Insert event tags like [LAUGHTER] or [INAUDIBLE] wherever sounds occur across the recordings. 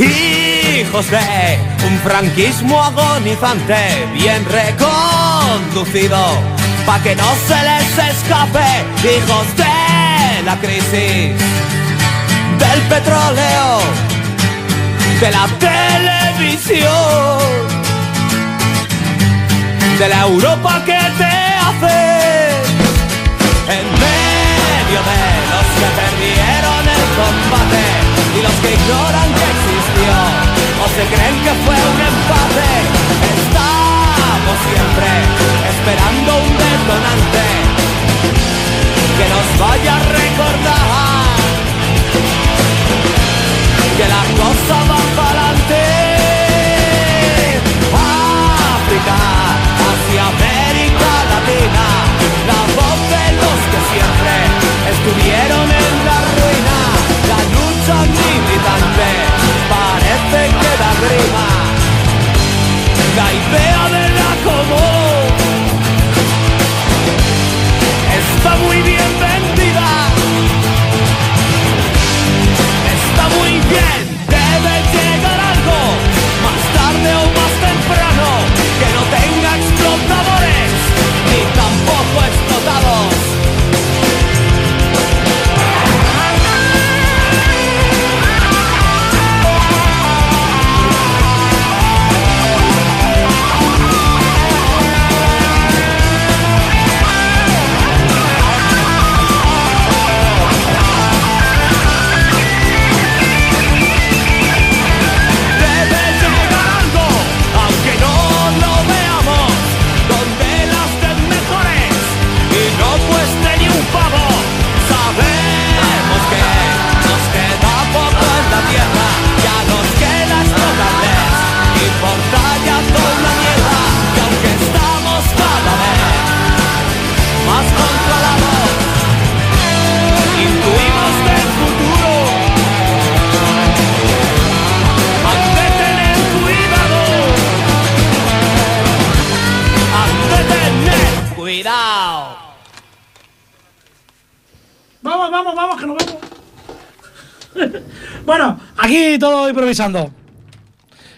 Hijos de un franquismo agonizante, bien reconducido, pa' que no se les escape. Hijos de la crisis, del petróleo, de la televisión, de la Europa que te hace en medio de los que perdieron el combate y los que ignoran que se creen que fue un empate. Estamos siempre esperando un detonante que nos vaya a recordar que la cosa va para adelante. África, hacia América Latina, la voz de los que siempre estuvieron la idea de la común improvisando.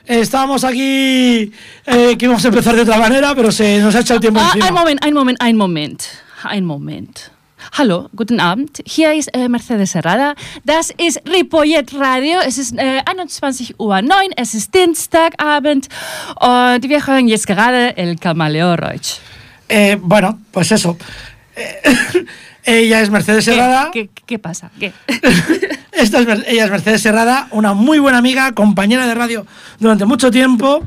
Estábamos aquí eh, que íbamos a empezar de otra manera, pero se nos ha hecho el tiempo Ah, encima. ein Moment, ein Moment, ein Moment. Ein Moment. Hallo, guten Abend. Hier ist äh, Mercedes Herrada. Das ist Ripollet Radio. Es ist äh, 21 Uhr 9. Es ist Dienstagabend. Und wir hören jetzt gerade El Camaleón Roach. Eh, bueno, pues eso. Eh, [LAUGHS] ella es Mercedes ¿Qué, Serrada. qué, qué pasa? ¿Qué? [LAUGHS] Esta es ella es Mercedes Serrada, una muy buena amiga, compañera de radio durante mucho tiempo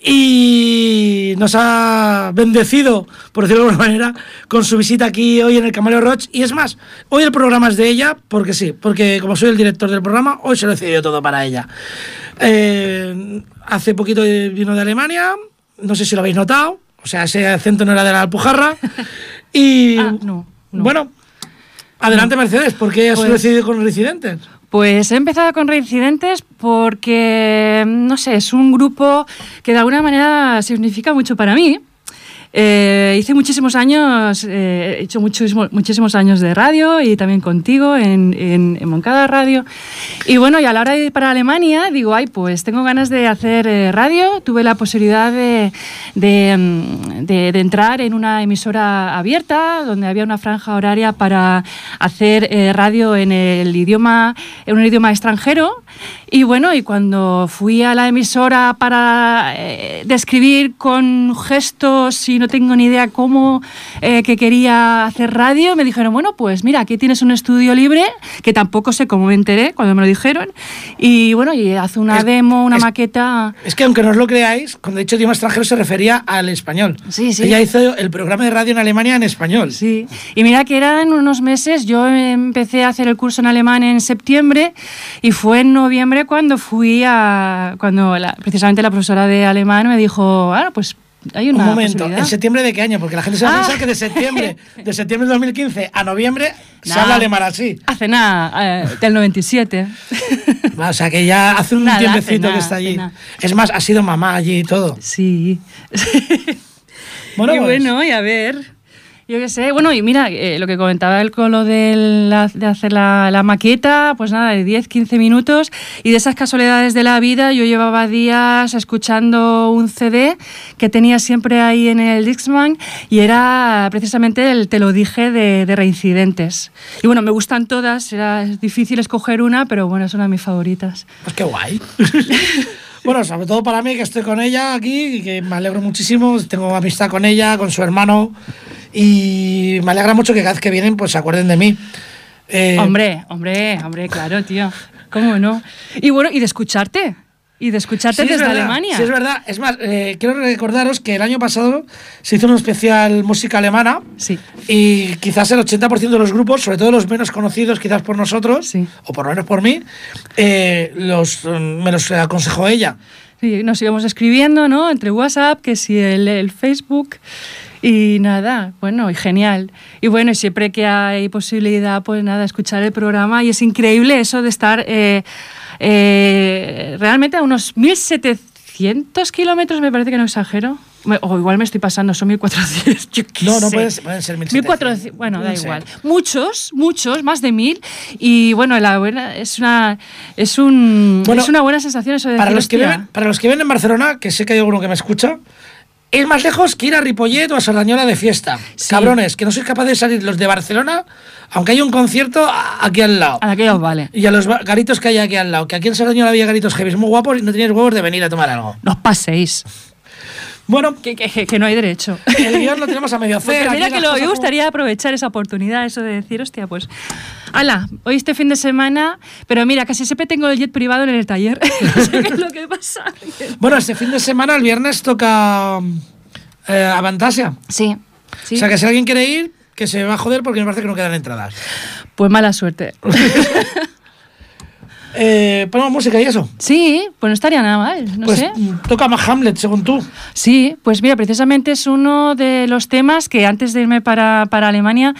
y nos ha bendecido, por decirlo de alguna manera, con su visita aquí hoy en el Camaleo Roach. Y es más, hoy el programa es de ella porque sí, porque como soy el director del programa, hoy se lo he decidido todo para ella. Eh, hace poquito vino de Alemania, no sé si lo habéis notado, o sea, ese acento no era de la Alpujarra. [LAUGHS] Y Ah, no, no. bueno, adelante Mercedes, ¿por qué has Pues- decidido con Residentes? Pues he empezado con Reincidentes porque, no sé, es un grupo que de alguna manera significa mucho para mí. Eh, hice muchísimos años, eh, he hecho muchísimo- muchísimos años de radio y también contigo en, en, en Moncada Radio. Y bueno, y a la hora de ir para Alemania, digo, ay, pues tengo ganas de hacer eh, radio. Tuve la posibilidad de, de, mm, de- de entrar en una emisora abierta, donde había una franja horaria para hacer eh, radio en el idioma, en un idioma extranjero. Y bueno, y cuando fui a la emisora para eh, describir con gestos y no tengo ni idea cómo eh, que quería hacer radio, me dijeron, bueno, pues mira, aquí tienes un estudio libre, que tampoco sé cómo me enteré cuando me lo dijeron. Y bueno, y hace una Es- demo, una es- maqueta. Es que aunque no os lo creáis, cuando he dicho idioma extranjero se refería al español. Sí, sí. Ella hizo el programa de radio en Alemania en español. Sí, y mira que eran unos meses, yo empecé a hacer el curso en alemán en septiembre y fue en noviembre cuando fui a, cuando la- precisamente la profesora de alemán me dijo, ah, pues hay una Un momento, posibilidad". ¿en septiembre de qué año? Porque la gente se va a Ah. pensar que de septiembre, [LAUGHS] de septiembre de 2015 a noviembre se Nah. habla alemán así. Hace nada, eh, del 97. [LAUGHS] O sea que ya hace un Nada, hace tiempecito que está allí. Es más, ha sido mamá allí y todo. sí. [LAUGHS] Bueno, y pues, bueno, y a ver. Yo qué sé, bueno, y mira, eh, lo que comentaba él con lo de, la- de hacer la, la maqueta, pues nada, de 10, 15 minutos, y de esas casualidades de la vida, yo llevaba días escuchando un CD que tenía siempre ahí en el Dixman, y era precisamente el Te lo dije de, de Reincidentes. Y bueno, me gustan todas, era difícil escoger una, pero bueno, es una de mis favoritas. Pues qué guay. [LAUGHS] bueno, sobre todo para mí que estoy con ella aquí y que me alegro muchísimo. Tengo amistad con ella, con su hermano y me alegra mucho que cada vez que vienen pues se acuerden de mí. Eh, Hombre, hombre, hombre, claro, tío. ¿Cómo no? Y bueno, y de escucharte. Y de escucharte sí, es desde verdad, Alemania. Sí, es verdad. Es más, eh, quiero recordaros que el año pasado se hizo un especial música alemana Sí. y quizás el 80% de los grupos, sobre todo los menos conocidos quizás por nosotros, Sí. o por lo menos por mí, eh, los, mm, me los aconsejó ella. Sí, nos íbamos escribiendo, ¿no? Entre WhatsApp, que si el, el Facebook. Y nada, bueno, y genial. Y bueno, y siempre que hay posibilidad, pues nada, escuchar el programa. Y es increíble eso de estar eh, eh, realmente a unos 1.700 kilómetros, me parece que no exagero. Me- O igual me estoy pasando, son 1.400. [LAUGHS] Yo qué No, no sé. pueden, pueden ser 1.700. 1400, bueno, da igual. Muchos, muchos, más de mil. Y bueno, la buena, es una es un Bueno, es una buena sensación eso de Para decir, los, que viven, para los que viven en Barcelona, que sé que hay alguno que me escucha, es más lejos que ir a Ripollet o a Sardañola de fiesta. Sí. Cabrones, que no sois capaces de salir los de Barcelona, aunque hay un concierto aquí al lado. A la que os vale. Y a los garitos que hay aquí al lado. Que aquí en Sardañola había garitos heavy muy guapos y no teníais huevos de venir a tomar algo. No os paséis. Bueno, Que, que- que no hay derecho. el guion lo tenemos a medio hacer. Aquí mira que lo, como- gustaría aprovechar esa oportunidad, eso de decir, hostia, pues. Ala, hoy este fin de semana, pero mira, casi siempre tengo el jet privado en el taller. [LAUGHS] no sé qué es lo que pasa. Bueno, este fin de semana, el viernes, toca eh, Avantasia. Sí, sí. O sea que si alguien quiere ir, que se va a joder porque me parece que no quedan entradas. Pues mala suerte. [LAUGHS] Eh, ponemos música y eso. Sí, pues no estaría nada mal, no pues sé. toca más Hamlet, según tú. Sí, pues mira, precisamente es uno de los temas que antes de irme para, para Alemania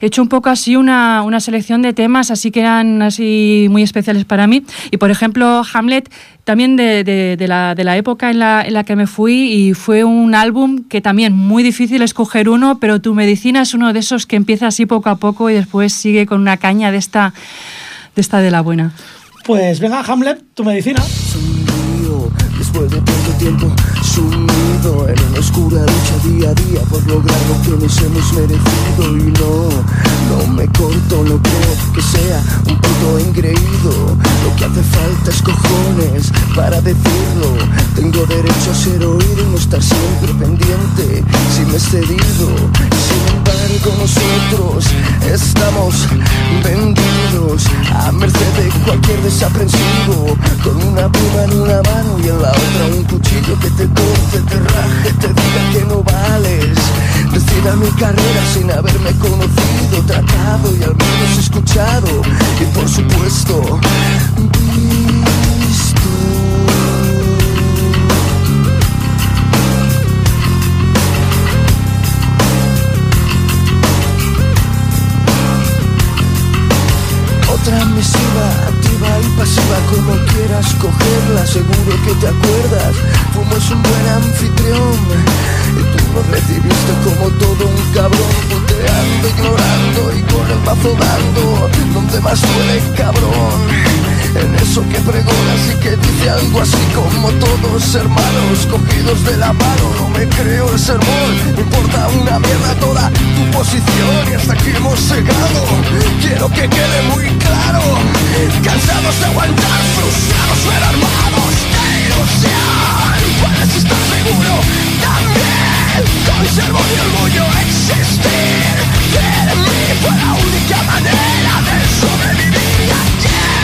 he hecho un poco así una, una selección de temas, así que eran así muy especiales para mí. Y por ejemplo, Hamlet, también de, de- de la, de la época en la, en la que me fui, y fue un álbum que también muy difícil escoger uno, pero Tu Medicina es uno de esos que empieza así poco a poco y después sigue con una caña de esta de, esta de la buena. Pues venga, Hamlet, tu medicina. Después de tanto tiempo sumido en una oscura lucha día a día por lograr lo que nos hemos merecido y no, no me corto, no creo que sea un puto engreído. Lo que hace falta es cojones para decirlo. Tengo derecho a ser oído y no estar siempre pendiente si me he cedido. Sin embargo, nosotros estamos vendidos a merced de cualquier desaprensivo. Con una pluma en una mano y en la otra un cuchillo que te corte, te raje, te diga que no vales. Decida mi carrera sin haberme conocido, tratado y al menos escuchado. Y por supuesto. Otra misiva, activa y pasiva, como quieras cogerla, seguro que te acuerdas. Fuimos un buen anfitrión y tú nos recibiste como todo un cabrón, puteando, ignorando y con el mazo dando, donde más duele cabrón. En eso que pregonas y que dice algo así como todos hermanos cogidos de la mano. No me creo el sermón, me importa una mierda toda tu posición y hasta aquí hemos llegado. Quiero que quede muy claro, cansados de aguantar, frustrados pero armados de ilusión. Puedes estar seguro también, conservo mi orgullo existir. En mí fue la única manera de sobrevivir. ¿Y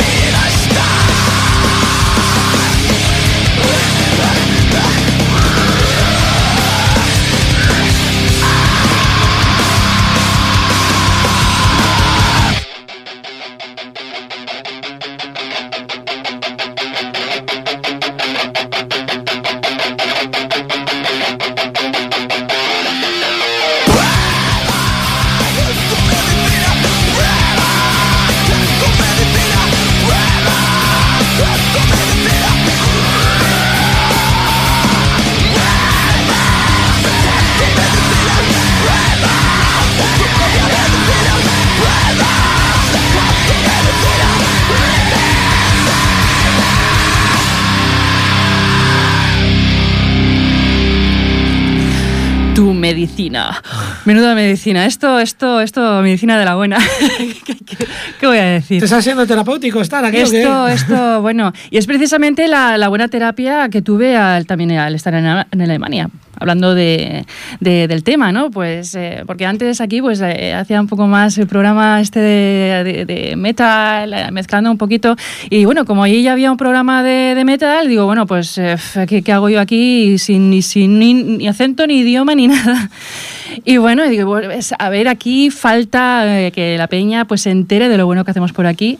Menuda medicina. Esto, esto, esto, medicina de la buena. [LAUGHS] ¿Qué, qué- qué voy a decir? ¿Te estás siendo terapéutico estar aquí? Esto, esto, [LAUGHS] bueno, y es precisamente la, la buena terapia que tuve al, también al estar en, en Alemania, hablando de, de- del tema, ¿no? Pues, eh, porque antes aquí, pues, eh, hacía un poco más el programa este de, de- metal, eh, mezclando un poquito, y bueno, como ahí ya había un programa de, de metal, digo, bueno, pues, eh, ¿qué, qué hago yo aquí sin, ni, sin ni, ni acento, ni idioma, ni [LAUGHS] nada? Y bueno, digo, a ver, aquí falta eh, que la peña pues se entere de lo bueno que hacemos por aquí.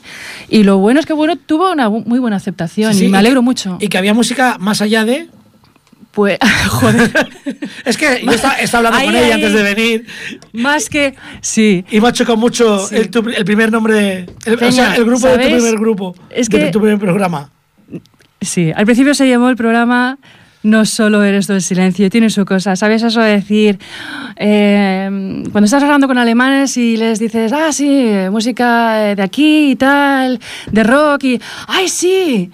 Y lo bueno es que bueno, tuvo una muy buena aceptación Sí, sí, y me alegro mucho. Y que había música más allá de. Pues, [LAUGHS] joder, [LAUGHS] Es que yo estaba, estaba hablando Ahí, con ella ahí. antes de venir más que... Sí. y me ha chocado mucho Sí. el, tu- el primer nombre, el, o Peña, sea, el grupo de tu primer grupo, Es de que- tu primer programa. Sí, al principio se llamó el programa No solo eres tú el silencio, tiene su cosa. ¿Sabes eso de decir, eh, cuando estás hablando con alemanes y les dices, ah, sí, música de aquí y tal, de rock y, ay, sí.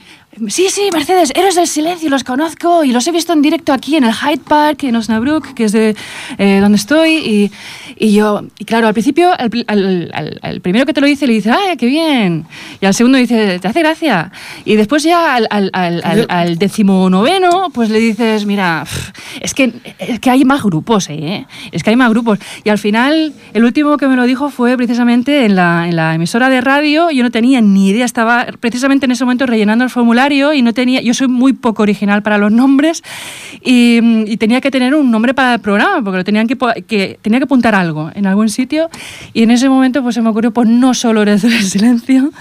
Sí, sí, Mercedes, Héroes del Silencio, los conozco y los he visto en directo aquí en el Hyde Park, en Osnabrück, que es de eh, donde estoy. Y, y yo, y claro, al principio, al, al- al- al primero que te lo dice, le dice, ¡ay, qué bien! Y al segundo dice, ¿te hace gracia? Y después ya al, decimonoveno, pues le dices, mira, es que, es que hay más grupos, ¿eh? Es que hay más grupos. Y al final, el último que me lo dijo fue precisamente en la, en la emisora de radio. Yo no tenía ni idea, estaba precisamente en ese momento rellenando el formulario y no tenía, yo soy muy poco original para los nombres y, y tenía que tener un nombre para el programa porque lo tenían que, que tenía que apuntar algo en algún sitio y en ese momento pues se me ocurrió pues no solo eres del silencio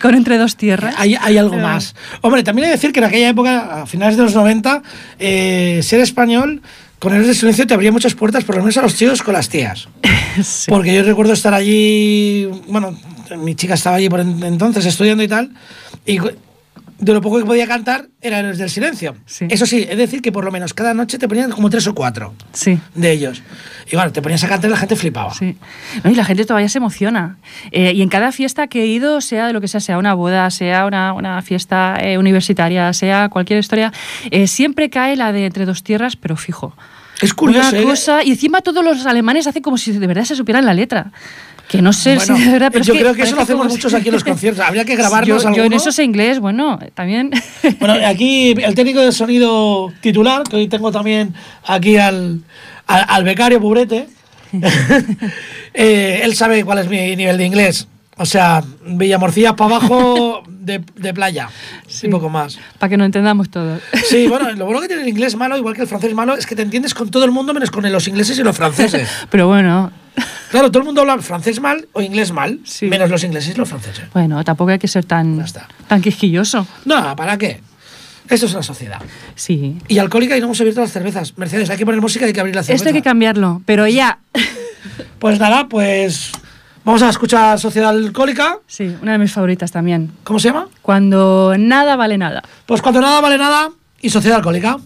con entre dos tierras. Hay, hay algo Pero- más. Hombre, también hay que decir que en aquella época, a finales de los 90, eh, ser español con el silencio te abría muchas puertas, por lo menos a los chicos con las tías. [LAUGHS] Sí. Porque yo recuerdo estar allí, bueno, mi chica estaba allí por en- entonces estudiando y tal, y de lo poco que podía cantar era Héroes del Silencio. Sí. Eso sí, es decir que por lo menos cada noche te ponían como tres o cuatro Sí. de ellos. Y bueno, te ponías a cantar y la gente flipaba. Sí. No, y la gente todavía se emociona. Eh, y en cada fiesta que he ido, sea de lo que sea, sea una boda, sea una, una fiesta eh, universitaria, sea cualquier historia, eh, siempre cae la de entre dos tierras, pero fijo. Es curioso, Una cosa, y encima todos los alemanes hacen como si de verdad se supieran la letra. Que no sé Bueno, si [LAUGHS] de verdad, pero es yo creo que eso lo hacemos como muchos aquí en los [LAUGHS] conciertos. Habría que grabarnos yo, yo en eso sé inglés, bueno, también. [LAUGHS] Bueno, aquí el técnico de sonido titular, que hoy tengo también aquí al, al, al becario Pubrete, eh, él sabe cuál es mi nivel de inglés. O sea, Villamorcilla para abajo de, de playa Sí. y poco más. Para que no entendamos todo. Sí, bueno, lo bueno que tiene el inglés malo, igual que el francés malo, es que te entiendes con todo el mundo menos con los ingleses y los franceses. Pero bueno, Claro, todo el mundo habla francés mal o inglés mal, Sí. menos los ingleses y los franceses. bueno, tampoco hay que ser tan, tan quisquilloso. No, ¿para qué? Esto es una sociedad. Sí. Y alcohólica y no hemos abierto las cervezas. Mercedes, hay que poner música y hay que abrir la cerveza. Esto hay que cambiarlo, pero ya. [LAUGHS] Pues nada, pues vamos a escuchar Sociedad Alcohólica. Sí, una de mis favoritas también. ¿Cómo se llama? Cuando nada vale nada. Pues cuando nada vale nada y Sociedad Alcohólica.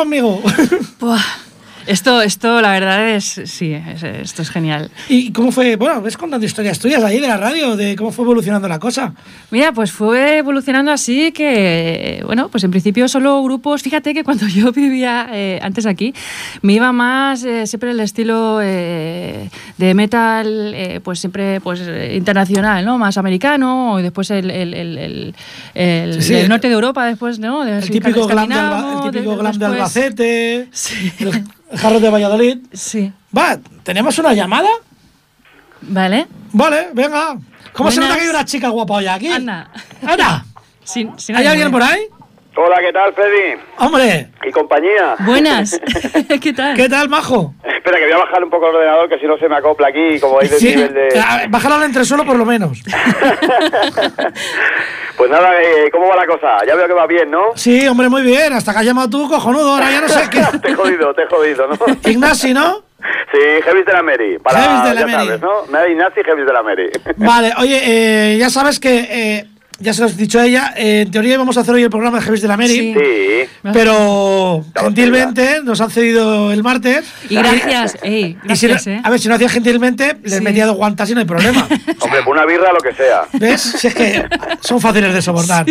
Conmigo! [LAUGHS] Esto, esto, la verdad es, sí, es- esto es genial. ¿Y cómo fue? Bueno, ves contando historias tuyas ahí de la radio, de cómo fue evolucionando la cosa. Mira, pues fue evolucionando así que, bueno, pues en principio solo grupos. Fíjate que cuando [LAUGHS] yo vivía eh, antes aquí, me iba más eh, siempre el estilo eh, de metal, eh, pues siempre pues eh, internacional, ¿no? Más americano, y después el, el, el, el- Sí, sí. norte de Europa, después, ¿no? De- El típico glam de, Alba- típico de- glam de después- Albacete, [LAUGHS] Sí. El jarro de Valladolid. Sí. Va, ¿tenemos una llamada? Vale. Vale, venga. ¿Cómo se nota que hay una chica guapa hoy aquí? Anda. Anda. [LAUGHS] Sin, sin ¿Hay alguien de- por ahí? Hola, ¿qué tal, Freddy? Hombre, Y compañía. Buenas. [LAUGHS] [LAUGHS] ¿Qué tal? ¿qué tal, majo? Espera, que voy a bajar un poco el ordenador, que si no se me acopla aquí, como el Sí, nivel de... bájala al entresuelo por lo menos. Pues nada, eh, ¿cómo va la cosa? Ya veo que va bien, ¿no? Sí, hombre, muy bien. Hasta que has llamado tú, cojonudo. Ahora ya no sé [LAUGHS] qué. te he jodido, te he jodido, ¿no? [LAUGHS] Ignasi, ¿no? sí, Heavis de la Mary. Para, Heavis de la ya Mary. sabes, ¿no? Mary Nazi, de la Mary. [LAUGHS] Vale, oye, eh, ya sabes que, eh, ya se lo has dicho a ella, eh, en teoría íbamos a hacer hoy el programa de Heavis de la Mary, Sí. sí. pero gentilmente nos han cedido el martes. Y gracias, ey, Y si no- gracias, ¿eh? a ver, si no hacía gentilmente, les Sí. metía dos guantas y no hay problema. [LAUGHS] Hombre, por una birra, lo que sea. ¿Ves? Si es que son fáciles de soportar.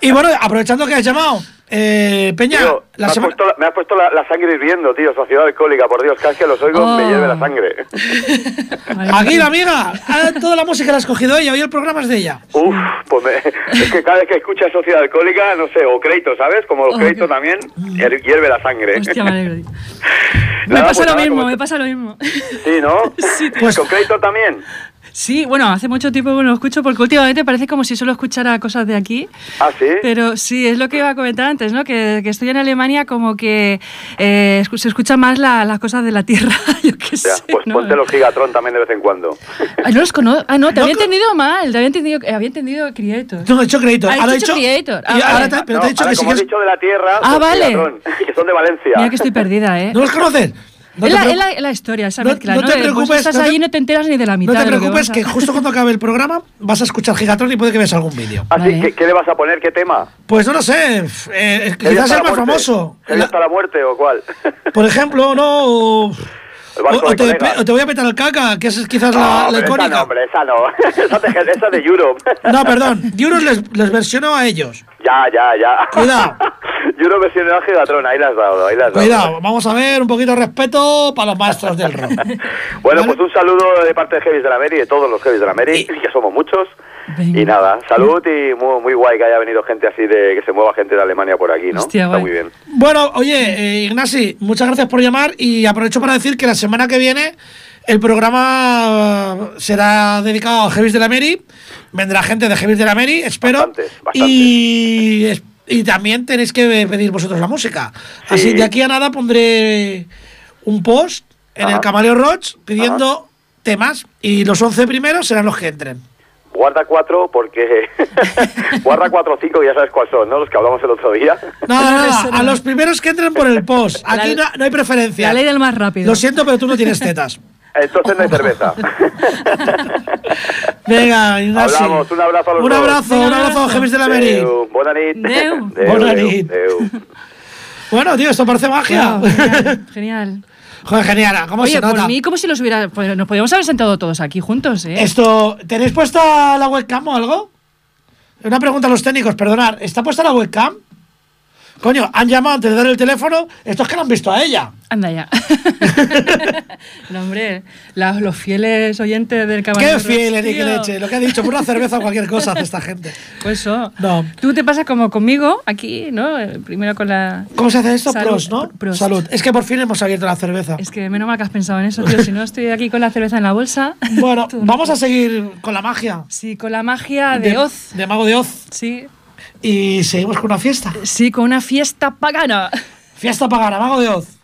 Y bueno, aprovechando que has llamado, eh, Peña, Tío, me la has semana... puesto, la, me has puesto la, la sangre hirviendo, tío, sociedad alcohólica, por Dios, casi que los oigo, me hierve la sangre. [LAUGHS] Aquí la amiga, toda la música la ha escogido ella, hoy el programa es de ella. Uf, pues me- es que cada vez que escuchas sociedad alcohólica, no sé, o crédito, ¿sabes? Como los Oh, créditos también, hier- hierve la sangre. Hostia, me alegro. tío. Me Nada, pasa pues lo nada, mismo, como- me pasa lo mismo. Sí, ¿no? [LAUGHS] Sí, Pues- ¿Con crédito también? Sí, bueno, hace mucho tiempo que no lo escucho porque últimamente parece como si solo escuchara cosas de aquí. Ah, sí. Pero sí, es lo que iba a comentar antes, ¿no? Que, que estoy en Alemania como que eh, se escuchan más la- las cosas de la tierra, [LAUGHS] yo qué Ya, sé. pues ¿no? ponte los Gigatron también de vez en cuando. Ah, no los conozco. Ah, no, te No había entendido mal. Te había entendido, eh, había entendido Creator. No, he hecho crédito. Ha Ahora he dicho dicho. Creator. Ah, y ahora vale. te- pero No, te he dicho ahora, que sí como que has dicho de la Tierra, Ah, los vale. Gigatron, [LAUGHS] que son de Valencia. Mira que estoy perdida, ¿eh? ¿No los conoces? No es, te la, preo- es la- la historia, esa no- mezcla. no No, te pues preocupes, estás no te- allí y no te enteras ni de la mitad. No te que preocupes a- que justo cuando acabe el programa vas a escuchar Gigatron y puede que veas algún vídeo. Así, Vale. ¿qué, qué le vas a poner? ¿Qué tema? Pues no lo sé, eh, ¿Heavy quizás el más famoso. ¿Heavy La- hasta la muerte o cuál? [LAUGHS] por ejemplo, no. O, El te, colegas. o te voy a petar el caca, que esa es quizás la, No, la hombre, esa icónica. no, hombre, esa no. [LAUGHS] esa, de, esa de Europe. No, perdón. Euros les, les versionó a ellos. ya, ya, ya. Cuidado. [LAUGHS] Europe versión a Gigatron, ahí la has dado, ahí la has dado. Cuidado, vamos a ver un poquito de respeto para los maestros del rock. [LAUGHS] Bueno, ¿Vale? pues un saludo de parte de Heavis de la Mary, de todos los Heavis de la Mary, Y- que somos muchos. Venga. Y nada, salud y muy, muy guay que haya venido gente así de que se mueva gente de Alemania por aquí, ¿no? Hostia, Está guay. muy bien. Bueno, oye, eh, Ignasi, muchas gracias por llamar y aprovecho para decir que la semana que viene el programa eh, será dedicado a Heavis de la Mary. Vendrá gente de Heavis de la Mary, espero. Bastantes, bastantes. Y, y también tenéis que pedir vosotros la música. Así Sí. de aquí a nada pondré un post en el. Camaleo Roach pidiendo temas y los 11 primeros serán los que entren. Guarda cuatro porque... [LAUGHS] Guarda cuatro o cinco, ya sabes cuáles son, ¿no? Los que hablamos el otro día. Nada, nada, Eso no. a los primeros que entren por el post. Aquí no, no hay preferencia. La ley del más rápido. Lo siento, pero tú no tienes tetas. [LAUGHS] Entonces no hay cerveza. [LAUGHS] Venga. Hablamos, un abrazo a los Un dos. abrazo, un abrazo, Gemis de la Meri. Bona nit. Adeu. Bona nit. adeu. Bueno, tío, esto parece magia. Wow, genial, [LAUGHS] genial. Joder, genial, ¿cómo Oye, se nota? por mí, como si los hubiera. nos podíamos haber sentado todos aquí juntos, ¿eh? Esto, ¿tenéis puesta la webcam o algo? Una pregunta a los técnicos, perdonad, ¿está puesta la webcam? Coño, han llamado antes de dar el teléfono, estos que la han visto a ella. Anda ya. [LAUGHS] no, hombre, los fieles oyentes del caballero. Qué fiel, ni que leche. Lo que ha dicho, por una cerveza o cualquier cosa hace esta gente. Pues eso. No. Tú te pasas como conmigo aquí, ¿no? Eh, Primero con la. ¿Cómo se hace esto? Salud. Prost, ¿no? Prost. Salud. Es que por fin hemos abierto la cerveza. Es que menos mal que has pensado en eso, tío. Si no, estoy aquí con la cerveza en la bolsa. Bueno, [LAUGHS] vamos a seguir con la magia. Sí, con la magia de, Oz. De Mago de Oz. Sí. Y seguimos con una fiesta. Sí, con una fiesta pagana. Fiesta pagana, Mago de Oz.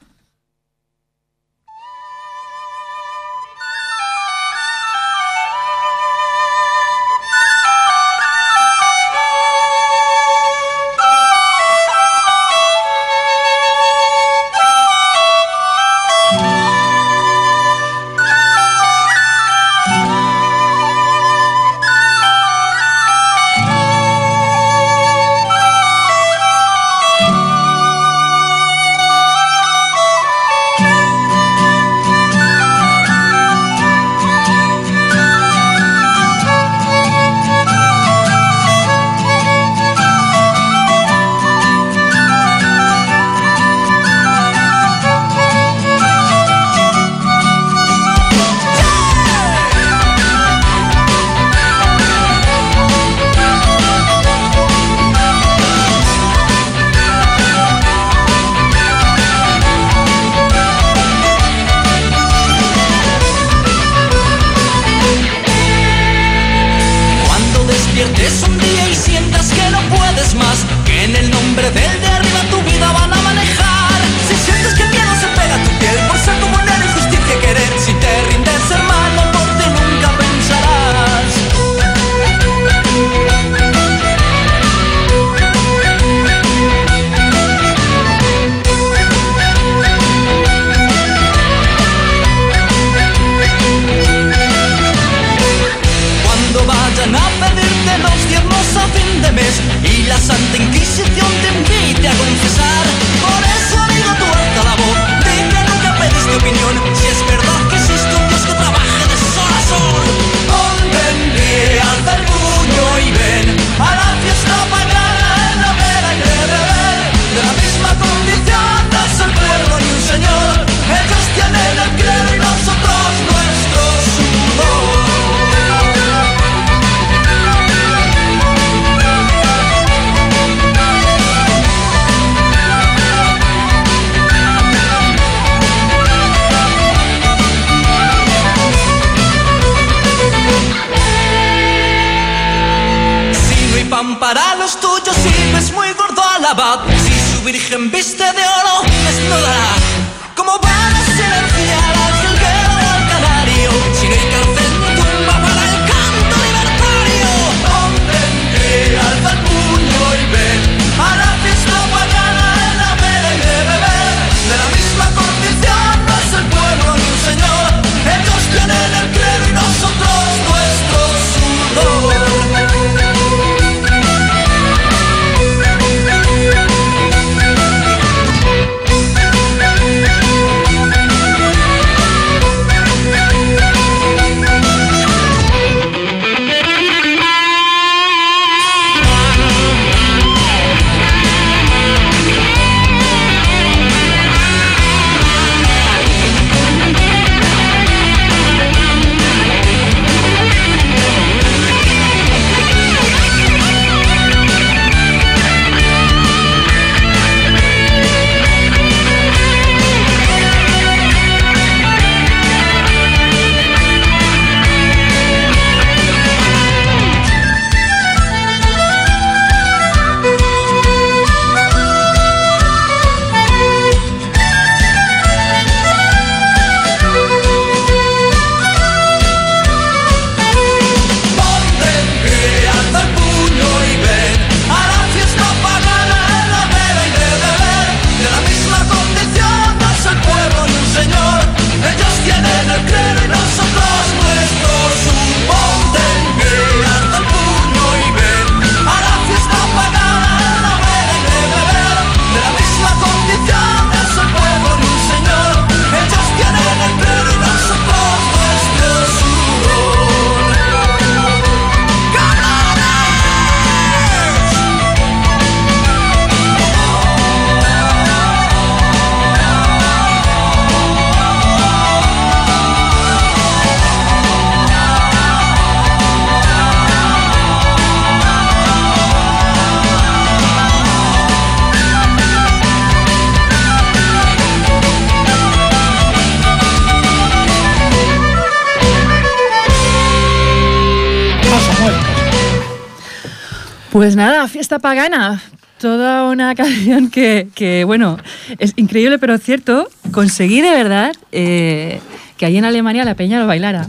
Pues nada, fiesta pagana. Toda una [LAUGHS] canción que, que, bueno, es increíble pero cierto. Conseguí de verdad eh, que allí en Alemania la peña lo bailara.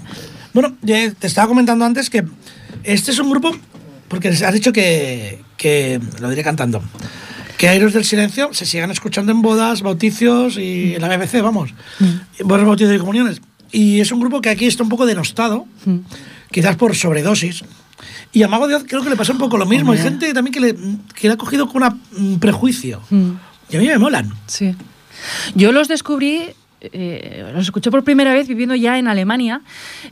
Bueno, ya te estaba comentando antes que este es un grupo, porque has dicho que, que lo diré cantando, que Airos del Silencio se sigan escuchando en bodas, bauticios y en la BBC, vamos, en bodas, bautizos y comuniones. Y es un grupo que aquí está un poco denostado, quizás por sobredosis. Y a Mago de Oz creo que le pasa un poco lo mismo. Hay gente también que le, que le ha cogido con un prejuicio. Y a mí me molan. Sí. Yo los descubrí eh, los escuché por primera vez viviendo ya en Alemania.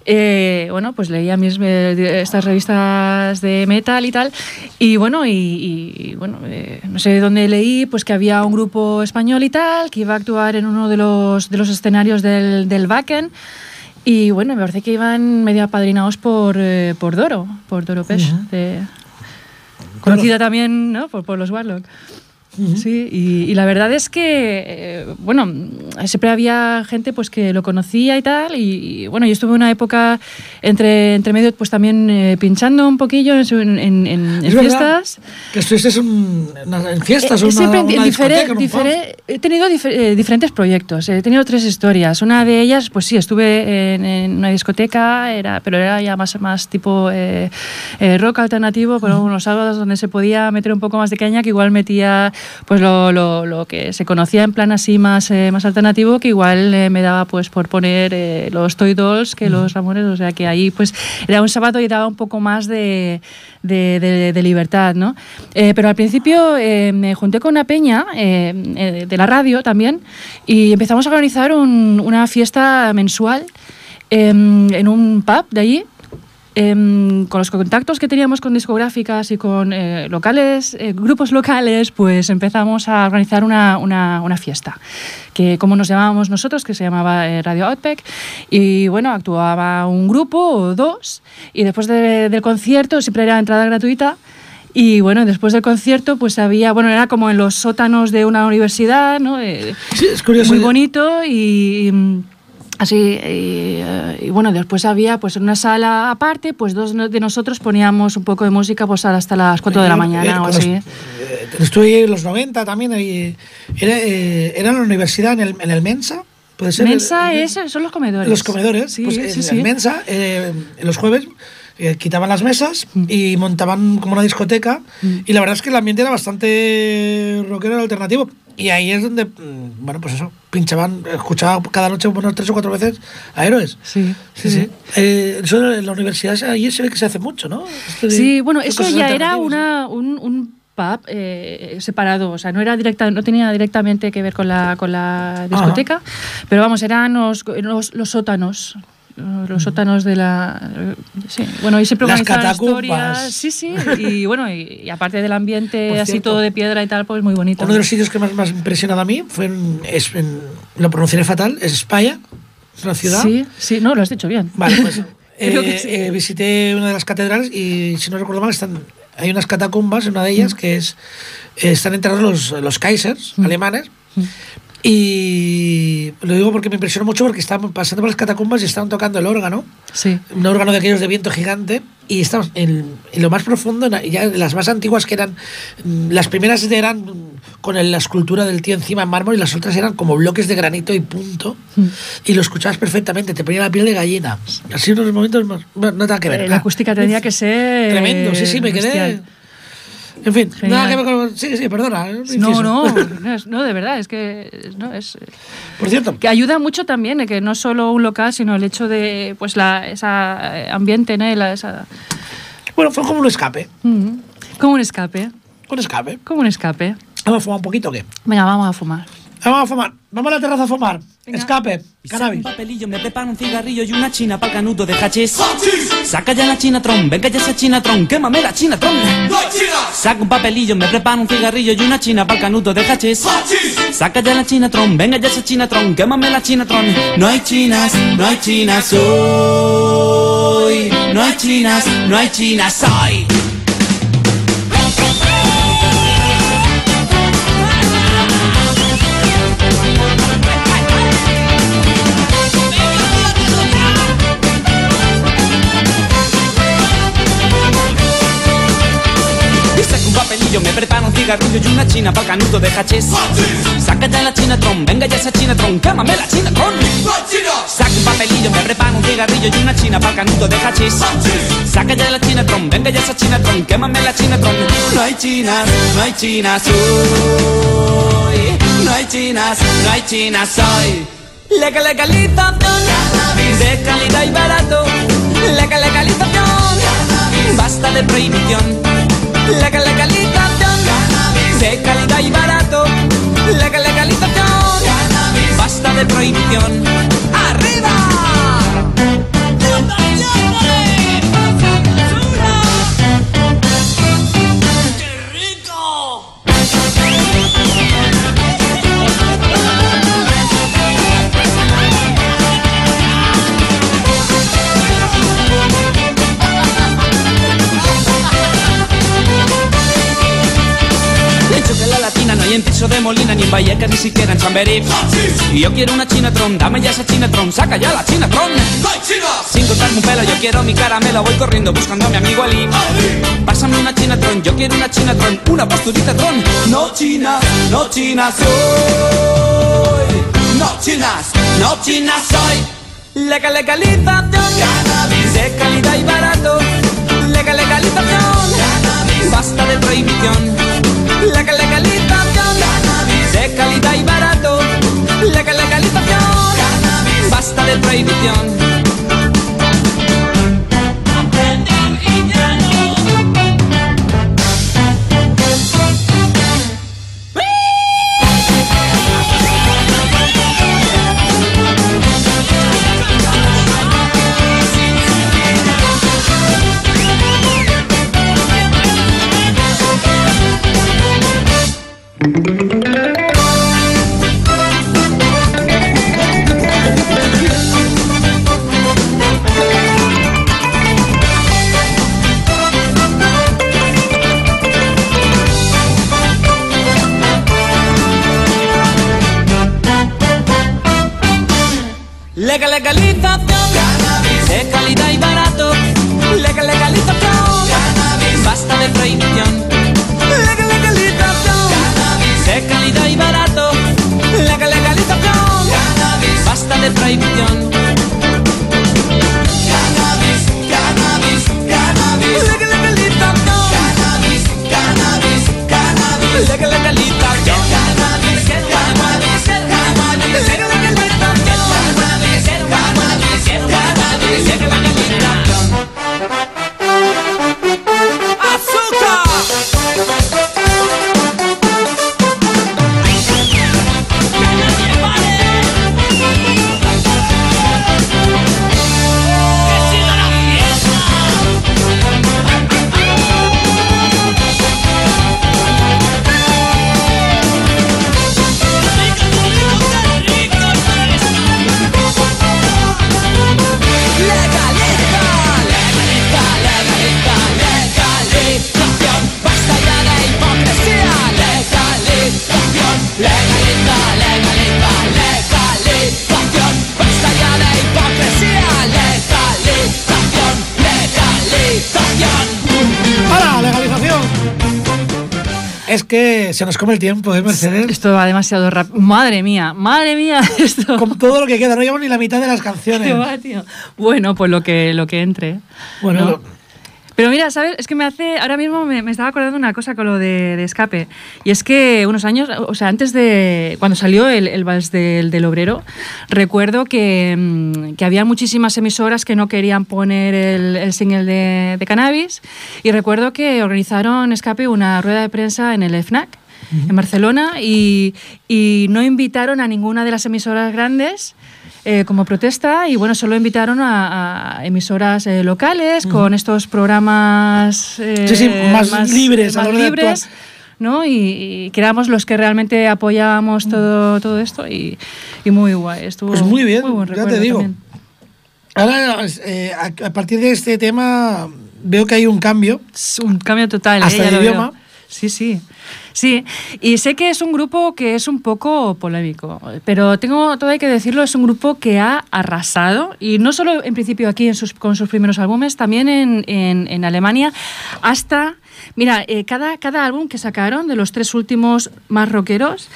Eh, bueno, pues leía mis, eh, estas revistas de metal y tal. Y bueno, y, y bueno eh, no sé de dónde leí, pues que había un grupo español y tal, que iba a actuar en uno de los, de los escenarios del, del Wacken. Y bueno, me parece que iban medio apadrinados por, eh, por Doro, por Doro Pesch, de- conocida también ¿no? por, por los Warlock. Sí, y, y la verdad es que, eh, bueno, siempre había gente pues que lo conocía y tal, y, y, bueno, yo estuve una época entre, entre medio pues también eh, pinchando un poquillo en, en- en- en fiestas. Que estuviste en, en fiestas, Eh, una, siempre una difere- un difere- he tenido difer- eh, diferentes proyectos, he tenido tres historias. Una de ellas, pues sí, estuve en, una discoteca, era, pero era ya más, más tipo eh, rock alternativo, pero unos sábados donde se podía meter un poco más de caña, que igual metía pues lo, lo- lo que se conocía en plan así más, eh, más alternativo, que igual eh, me daba pues por poner eh, los Toy Dolls que los Ramones, o sea que ahí pues era un sábado y daba un poco más de, de, de- de libertad, ¿no? Pero al principio me junté con una peña de la radio también y empezamos a organizar un- una fiesta mensual em, en un pub de allí. Em, con los contactos que teníamos con discográficas y con eh, locales, eh, grupos locales, pues empezamos a organizar una, una- una fiesta, que como nos llamábamos nosotros, que se llamaba eh, Radio Outback, y bueno, actuaba un grupo o dos, y después de- del concierto siempre era entrada gratuita, y bueno, después del concierto, pues había, bueno, era como en los sótanos de una universidad, ¿no? Eh, Sí, es curioso. muy bonito y mm, así y, eh, y bueno después había pues en una sala aparte pues dos de nosotros poníamos un poco de música pues hasta las 4 de la eh, mañana o cuando así eh, estuve en los 90 también. era, eh, era en la universidad, en el, en el Mensa. ¿Puede ser? Mensa El- el- es, son los comedores Los comedores. sí, pues, sí, en, sí. en Mensa, eh, en los jueves, eh, quitaban las mesas y montaban como una discoteca. Y la verdad es que el ambiente era bastante rockero alternativo. Y ahí es donde, mm, bueno, pues eso, pinchaban, escuchaba cada noche unas tres o cuatro veces a héroes. Sí, Sí, sí. Eh, eso en la universidad ahí se ve que se hace mucho, ¿no? De- Sí, bueno, eso ya era una, un, un pub eh, separado, o sea, no era directa, no tenía directamente que ver con la, con la discoteca, pero vamos, eran los, los, los sótanos. Los sótanos de la. eh, Sí, bueno, y siempre Las organizaban catacumbas. historias. Sí, sí, y [LAUGHS] bueno, y, y aparte del ambiente así todo de piedra y tal, pues muy bonito. Uno de los sitios que más me ha impresionado a mí fue en, es en- lo pronunciaré fatal, es España, es una ciudad. Sí, sí, no, lo has dicho bien. Vale, pues [LAUGHS] eh, sí. eh, visité una de las catedrales y si no recuerdo mal están, hay unas catacumbas, una de ellas Mm. que es eh, están enterrados los, los Kaisers alemanes. Mm. Y lo digo porque me impresionó mucho porque estaban pasando por las catacumbas y estaban tocando el órgano, Sí. un órgano de aquellos de viento gigante, y estamos en, en lo más profundo, ya las más antiguas que eran, mm, las primeras eran con la escultura del tío encima en mármol y las otras eran como bloques de granito y punto, Mm. y lo escuchabas perfectamente, te ponía la piel de gallina. Así unos momentos más, bueno, no nada que ver. Eh, La nada. acústica tendría que ser. Tremendo, sí, sí, me quedé... bestial. En fin, Genial. nada que ver con... Sí, sí, perdona. eh, No, no, [LAUGHS] no, no, de verdad, es que no, es, Por cierto, que ayuda mucho también, eh, que no solo un local, sino el hecho de, pues, la, esa eh, ambiente, ¿no? La- esa, bueno, fue como un escape. Mm, como un escape, Un escape. como un escape. Vamos a fumar un poquito o qué? Venga, vamos a fumar. Vamos a fumar. Vamos a la terraza a fumar. Escape. Un Cannabis. papelillo, me preparo un cigarrillo y una china pa'l canuto de hachís. Saca ya la chinatron, venga ya esa chinatron, quémame la chinatron. Saca un papelillo, me preparo un cigarrillo y una china pa'l canuto de hachís. Saca ya la chinatron, venga ya esa chinatron, quémame la chinatron. No hay chinas, no hay chinas hoy. No hay chinas, no hay chinas hoy. Cigarrillo y una china pa'l canuto de hachís. Saca ya la chinatron, venga ya esa chinatron, quémame la chinatron. Saca un papelillo, me preparo un cigarrillo y una china pa'l canuto de hachís. Saca ya la chinatron, venga ya esa chinatron, quémame la chinatron. No hay chinas, no hay chinas, uy. No hay chinas, no hay chinas hoy. Legal legalización, de calidad y barato. Legal legalización, basta de prohibición. Legal legalización, de calidad y barato. Legal legalización, basta de prohibición. ¡Arriba! De Molina ni en Vallecas ni siquiera en Chamberí. Y yo quiero una chinatron, dame ya esa chinatron, saca ya la chinatron. Sin cortarme un pelo, yo quiero mi caramelo, voy corriendo buscando a mi amigo Ali. Pásame una chinatron, yo quiero una chinatron, una posturita tron. No chinas, no chinas soy. No chinas, no chinas soy. Legal legalización, cannabis de calidad y barato. Legal legalización, cannabis basta de prohibición. Legal legalización, de prohibición. Se nos come el tiempo, ¿eh, Mercedes? Esto va demasiado rápido. Madre mía, madre mía, [LAUGHS] esto. Con todo lo que queda, no llevamos ni la mitad de las canciones. Qué [LAUGHS] va, tío. Bueno, pues lo que, lo que entre. Bueno, ¿no? lo- Pero mira, ¿sabes? Es que me hace. Ahora mismo me, me estaba acordando una cosa con lo de, de escape. Y es que unos años, o sea, antes de. Cuando salió el, el vals del, del obrero, recuerdo que, mm, que había muchísimas emisoras que no querían poner el, el single de, de cannabis. Y recuerdo que organizaron escape una rueda de prensa en el FNAC. En Barcelona y, y no invitaron a ninguna de las emisoras grandes eh, como protesta y bueno, solo invitaron a, a emisoras eh, locales con estos programas eh, Sí, sí, más libres a la más de libres. ¿no? Y, y que éramos los que realmente apoyábamos todo, todo esto y, y muy guay. Estuvo Pues muy bien, buen ya te digo. también. Ahora, eh, a, a partir de este tema, veo que hay un cambio Es un cambio total. ¿eh? hasta de lo veo. idioma. Sí, sí. Sí, y sé que es un grupo que es un poco polémico, pero tengo todo hay que decirlo, es un grupo que ha arrasado, y no solo en principio aquí en sus, con sus primeros álbumes, también en, en- en Alemania, hasta, mira, eh, cada, cada álbum que sacaron de los tres últimos más rockeros,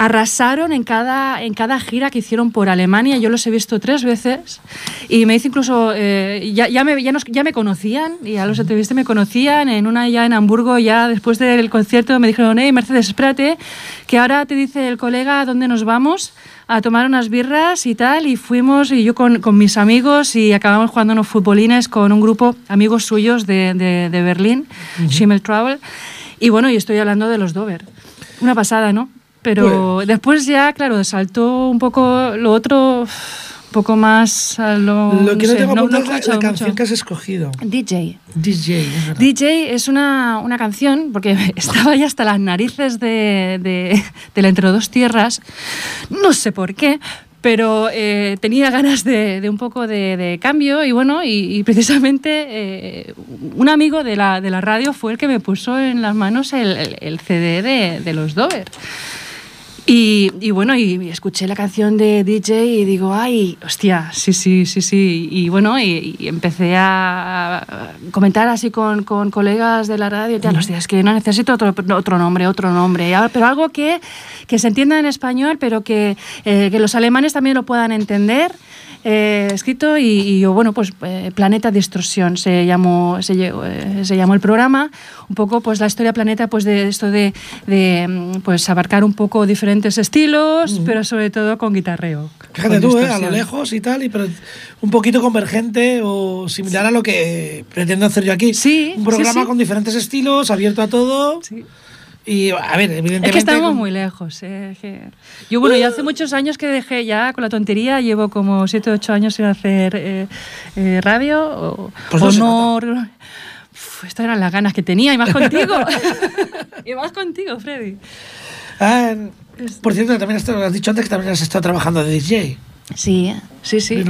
arrasaron en cada, en cada gira que hicieron por Alemania. Yo los he visto tres veces y me dice incluso, eh, ya, ya, me, ya, nos- ya me conocían, ya los entrevisté, me conocían. En una ya en Hamburgo, ya después del concierto, me dijeron, hey, Mercedes, espérate, que ahora te dice el colega dónde nos vamos a tomar unas birras y tal. Y fuimos, y yo con, con mis amigos, y acabamos jugando unos futbolines con un grupo, amigos suyos de, de, de Berlín, Schimmel Travel. Y bueno, y estoy hablando de los Dover. Una pasada, ¿no? Pero después ya, claro, saltó un poco lo otro, un poco más a lo... Lo que no, sé, tengo no- no es la- la, canción mucho. que has escogido. DJ. DJ. es verdad. DJ es una, una canción, porque [LAUGHS] estaba ya hasta las narices de, de, de la Entre Dos Tierras, no sé por qué, pero eh, tenía ganas de, de un poco de, de cambio y bueno, y, y precisamente eh, un amigo de la, de la radio fue el que me puso en las manos el, el- el CD de, de los Dover. Y, y bueno, y escuché la canción de DJ y digo, ay, hostia, sí, sí, sí, sí. Y bueno, y, y empecé a comentar así con, con colegas de la radio, ya, hostia, es que no necesito otro, otro nombre, otro nombre, ya, pero algo que, que se entienda en español, pero que, eh, que los alemanes también lo puedan entender. Eh, escrito y, y yo, bueno, pues eh, Planeta Distorsión se llamó, se, eh, se llamó el programa, un poco pues la historia Planeta pues de esto de, de mm, pues abarcar un poco diferentes estilos, pero sobre todo con guitarreo. Fíjate con tú, ¿eh? a lo lejos y tal, y pero un poquito convergente o similar a lo que pretendo hacer yo aquí. Sí, Un programa sí, sí. con diferentes estilos, abierto a todo. Sí. Y, a ver, evidentemente... Es que estamos muy lejos. eh, que- Yo, bueno, ya hace muchos años que dejé ya con la tontería, llevo como 7 o 8 años sin hacer eh, eh, radio. O, Pues o no se no. Uf, estas eran las ganas que tenía, y más contigo. [LAUGHS] y más contigo, Freddy. Ah, por cierto, también has, has dicho antes que también has estado trabajando de DJ. Sí, sí, sí.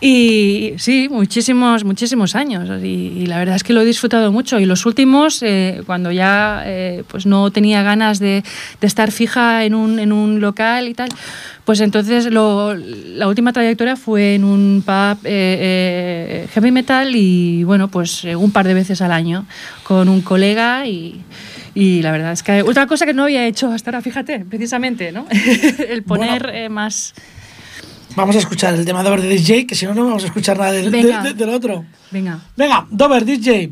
Y sí, muchísimos, muchísimos años. Y, y la verdad es que lo he disfrutado mucho. Y los últimos, eh, cuando ya eh, pues no tenía ganas de, de estar fija en un, en un local y tal, pues entonces lo- la última trayectoria fue en un pub eh, eh, heavy metal y bueno, pues eh, un par de veces al año con un colega y... Y la verdad es que otra cosa que no había hecho hasta ahora, fíjate, precisamente, ¿no? [LAUGHS] El poner Bueno. eh, más... Vamos a escuchar el tema Dover de DJ, que si no, no vamos a escuchar nada del, Venga. de- de- del otro. Venga. Venga, Dover. DJ,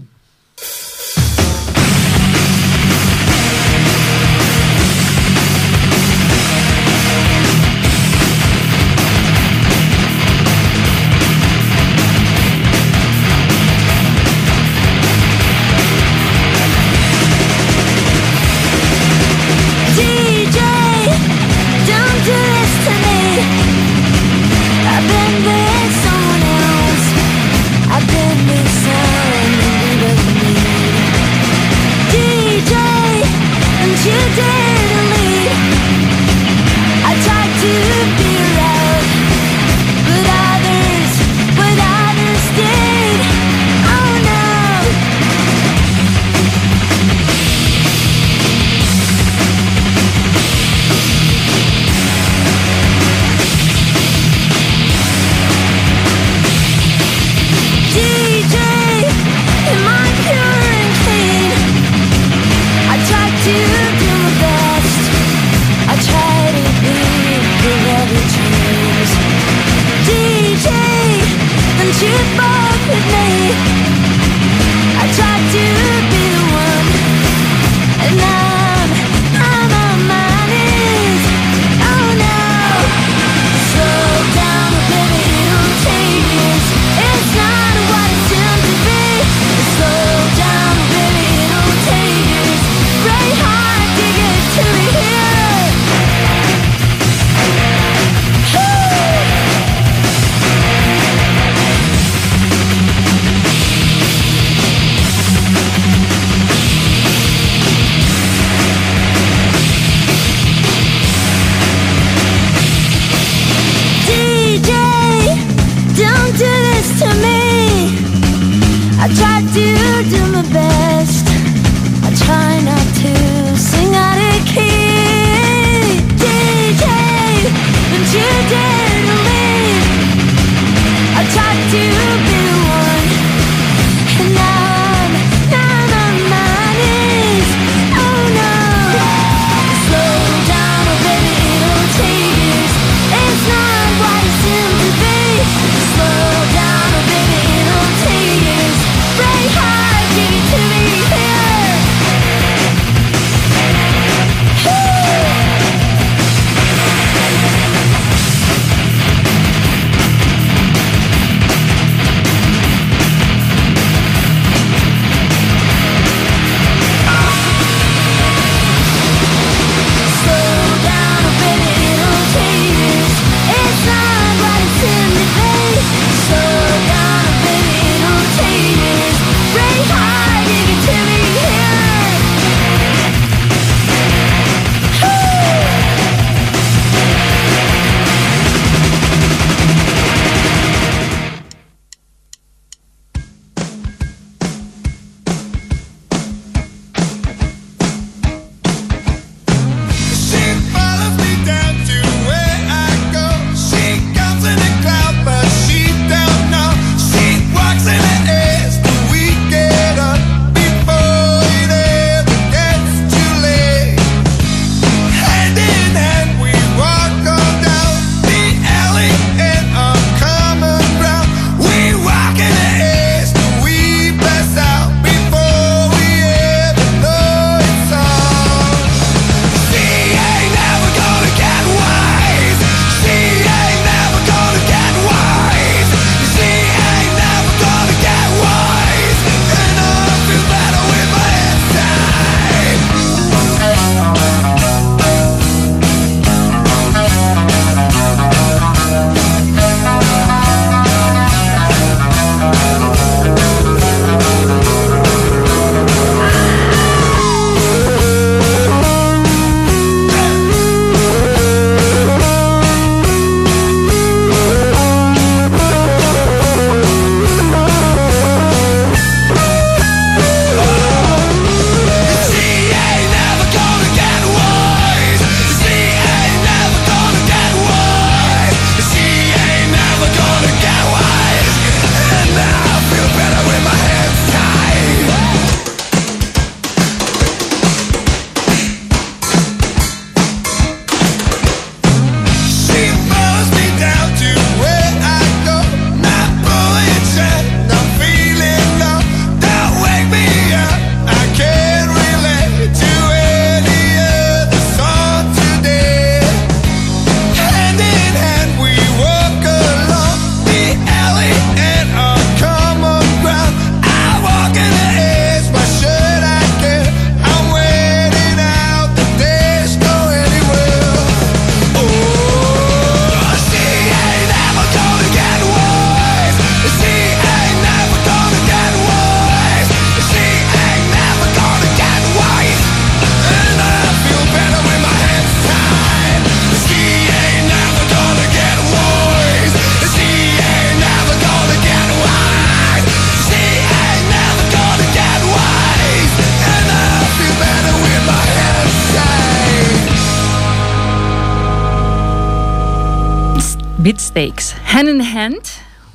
Beatsteaks. Hand in Hand,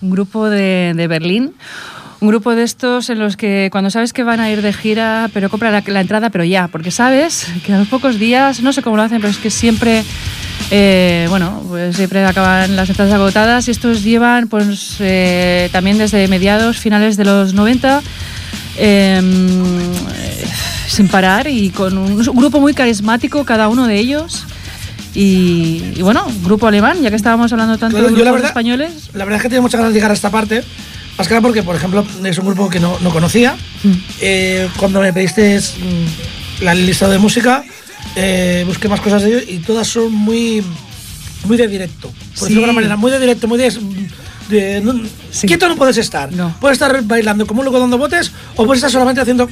un grupo de, de Berlín. Un grupo de estos en los que cuando sabes que van a ir de gira, pero compra la, la entrada, pero ya, porque sabes que a los pocos días, no sé cómo lo hacen, pero es que siempre, eh, bueno, pues siempre acaban las entradas agotadas y estos llevan pues eh, también desde mediados, finales de los 90, eh, sin parar y con un, un grupo muy carismático cada uno de ellos. Y, y bueno, grupo alemán, ya que estábamos hablando tanto Claro, de la grupos verdad- españoles. La verdad es que tengo muchas ganas de llegar a esta parte. Más que nada porque, por ejemplo, es un grupo que no, no conocía. Mm. Eh, cuando me pediste mm, la lista de música, eh, busqué más cosas de ellos y todas son muy, muy de directo. Por decirlo de alguna manera, muy de directo, muy de. No- Sí. Quieto no puedes estar. No. Puedes estar bailando como loco dando botes o puedes estar solamente haciendo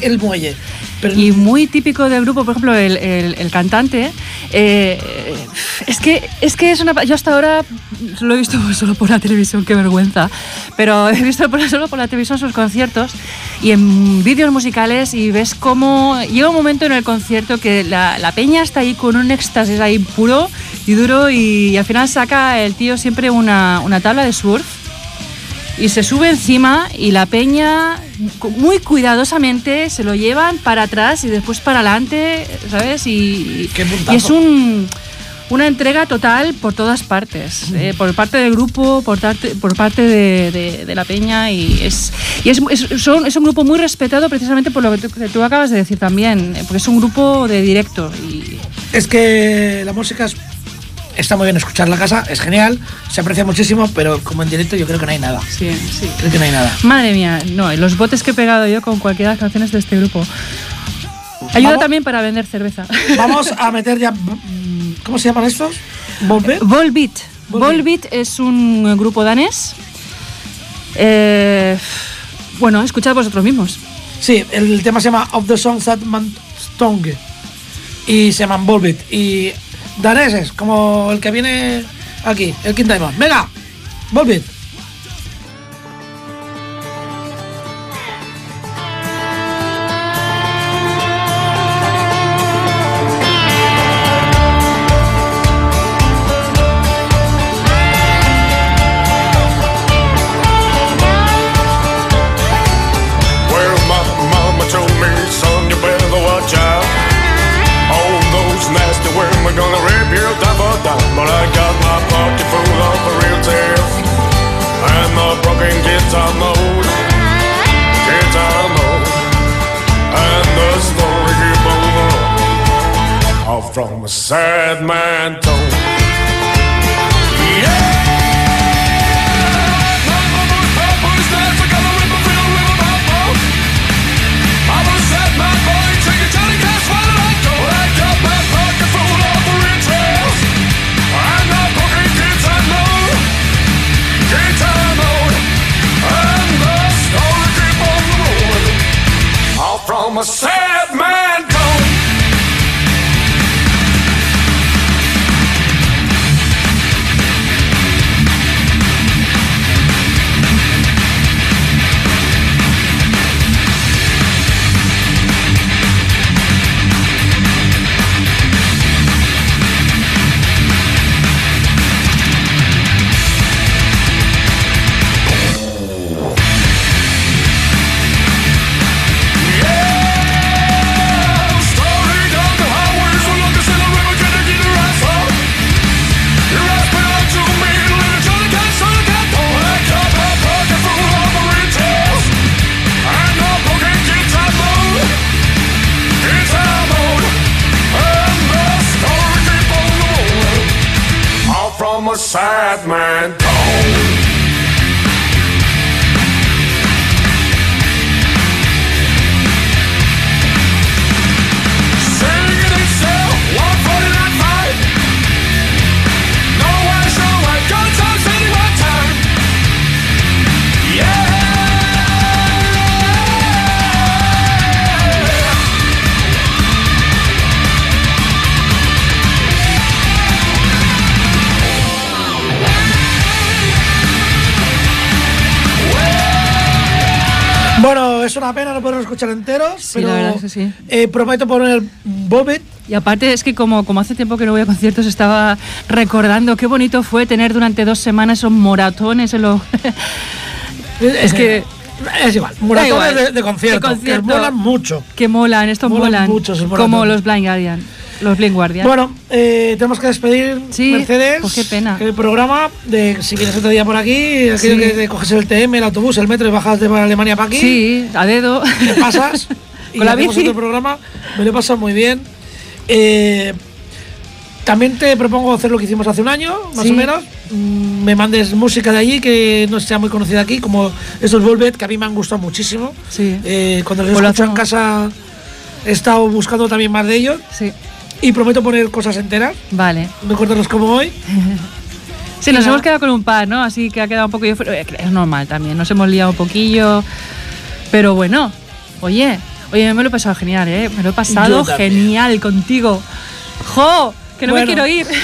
el muelle. Pero Y muy típico del grupo, por ejemplo, el, el- el cantante, eh, es, que, es que es una... Yo hasta ahora lo he visto [LAUGHS] solo por la televisión, qué vergüenza, pero he visto [LAUGHS] solo por la televisión sus conciertos y en vídeos musicales y ves cómo llega un momento en el concierto que la, la peña está ahí con un éxtasis ahí puro y duro y, al final saca el tío siempre una, una tabla de surf y se sube encima y la peña muy cuidadosamente se lo llevan para atrás y después para adelante, ¿sabes? Y, y es un, una entrega total por todas partes, eh, por parte del grupo, por, parte- por parte de, de- de la peña y es, y es, es- son- es un grupo muy respetado precisamente por lo que tú, que tú acabas de decir también, eh, porque es un grupo de directo y Es que la música es- está muy bien escuchar la casa, es genial, se aprecia muchísimo, pero como en directo yo creo que no hay nada. sí, sí. Creo que no hay nada. Madre mía, no, los botes que he pegado yo con cualquiera de las canciones de este grupo. Ayuda Vamos. también para vender cerveza. [LAUGHS] Vamos a meter ya. ¿Cómo se llaman estos? Volbeat. Volbeat. Volbeat es un grupo danés. Eh, bueno, escuchad vosotros mismos. Sí, el tema se llama Of the Songs That Man. Y se llaman Volbeat. Y daneses, como el que viene aquí, el Diamond. Venga, Volbeat. Bueno, es una pena no poderlo escuchar enteros, Sí, pero la verdad es que sí. eh, prometo poner Volbeat Y aparte es que como, como hace tiempo que no voy a conciertos, estaba recordando qué bonito fue tener durante dos semanas esos moratones en los... [LAUGHS] es que... Es igual, moratones igual. de, de concierto, De concierto. que molan mucho. Que molan, estos Molan molan. mucho como los Blind Guardian. Los Blind Guardian. Bueno, eh, tenemos que despedir, Sí, Mercedes, pues qué pena. el programa, de si vienes otro día por aquí, Sí. que te coges el TM, el autobús, el metro y bajas de Alemania para aquí, sí, a dedo. te pasas [LAUGHS] y Con la bici. otro programa, me lo he pasado muy bien. Eh, también te propongo hacer lo que hicimos hace un año, más Sí. o menos. Mm, Me mandes música de allí que no sea muy conocida aquí, como esos Volvet, que a mí me han gustado muchísimo. Sí. Eh, cuando los Pues lo escucho en casa he estado buscando también más de ellos Sí, y prometo poner cosas enteras, vale. no cortarlos como hoy. [LAUGHS] Sí, nos hemos quedado con un par, ¿no? Así que ha quedado un poco... yo- eh, Es normal también, nos hemos liado un poquillo. Pero bueno, oye, oye, me lo he pasado genial, ¿eh? Me lo he pasado genial contigo. ¡Jo! Que no me quiero ir. [LAUGHS]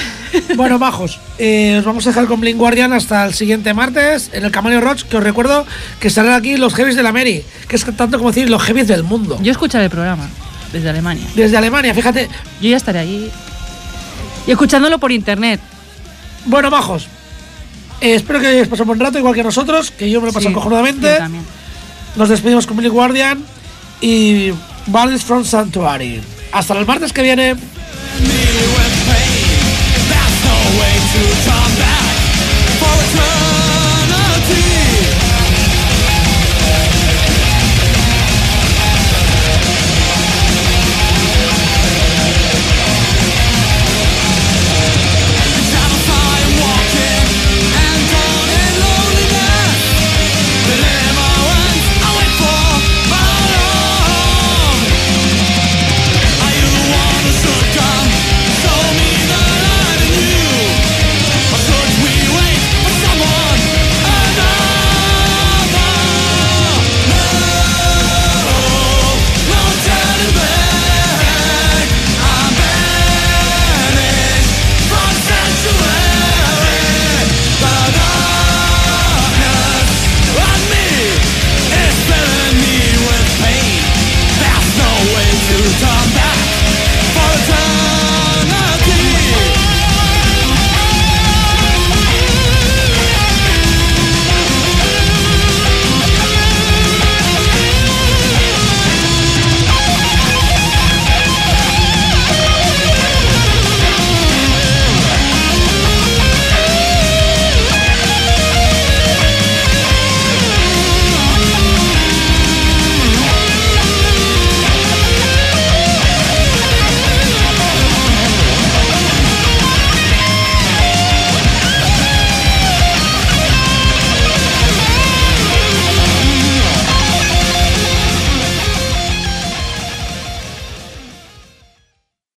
Bueno, majos, eh, os vamos a dejar con Blink Guardian hasta el siguiente martes en el Camaleo Rocks, que os recuerdo que estarán aquí los heavies de la Mary, que es tanto como decir los heavies del mundo. Yo escucharé el programa desde Alemania. Desde Alemania, fíjate. Yo ya estaré allí. Y escuchándolo por internet. Bueno, majos, eh, espero que hayáis pasado un buen rato, igual que nosotros, que yo me lo he pasado Sí, cojonudamente. Nos despedimos con Blink Guardian y Balls from Sanctuary. Hasta el martes que viene.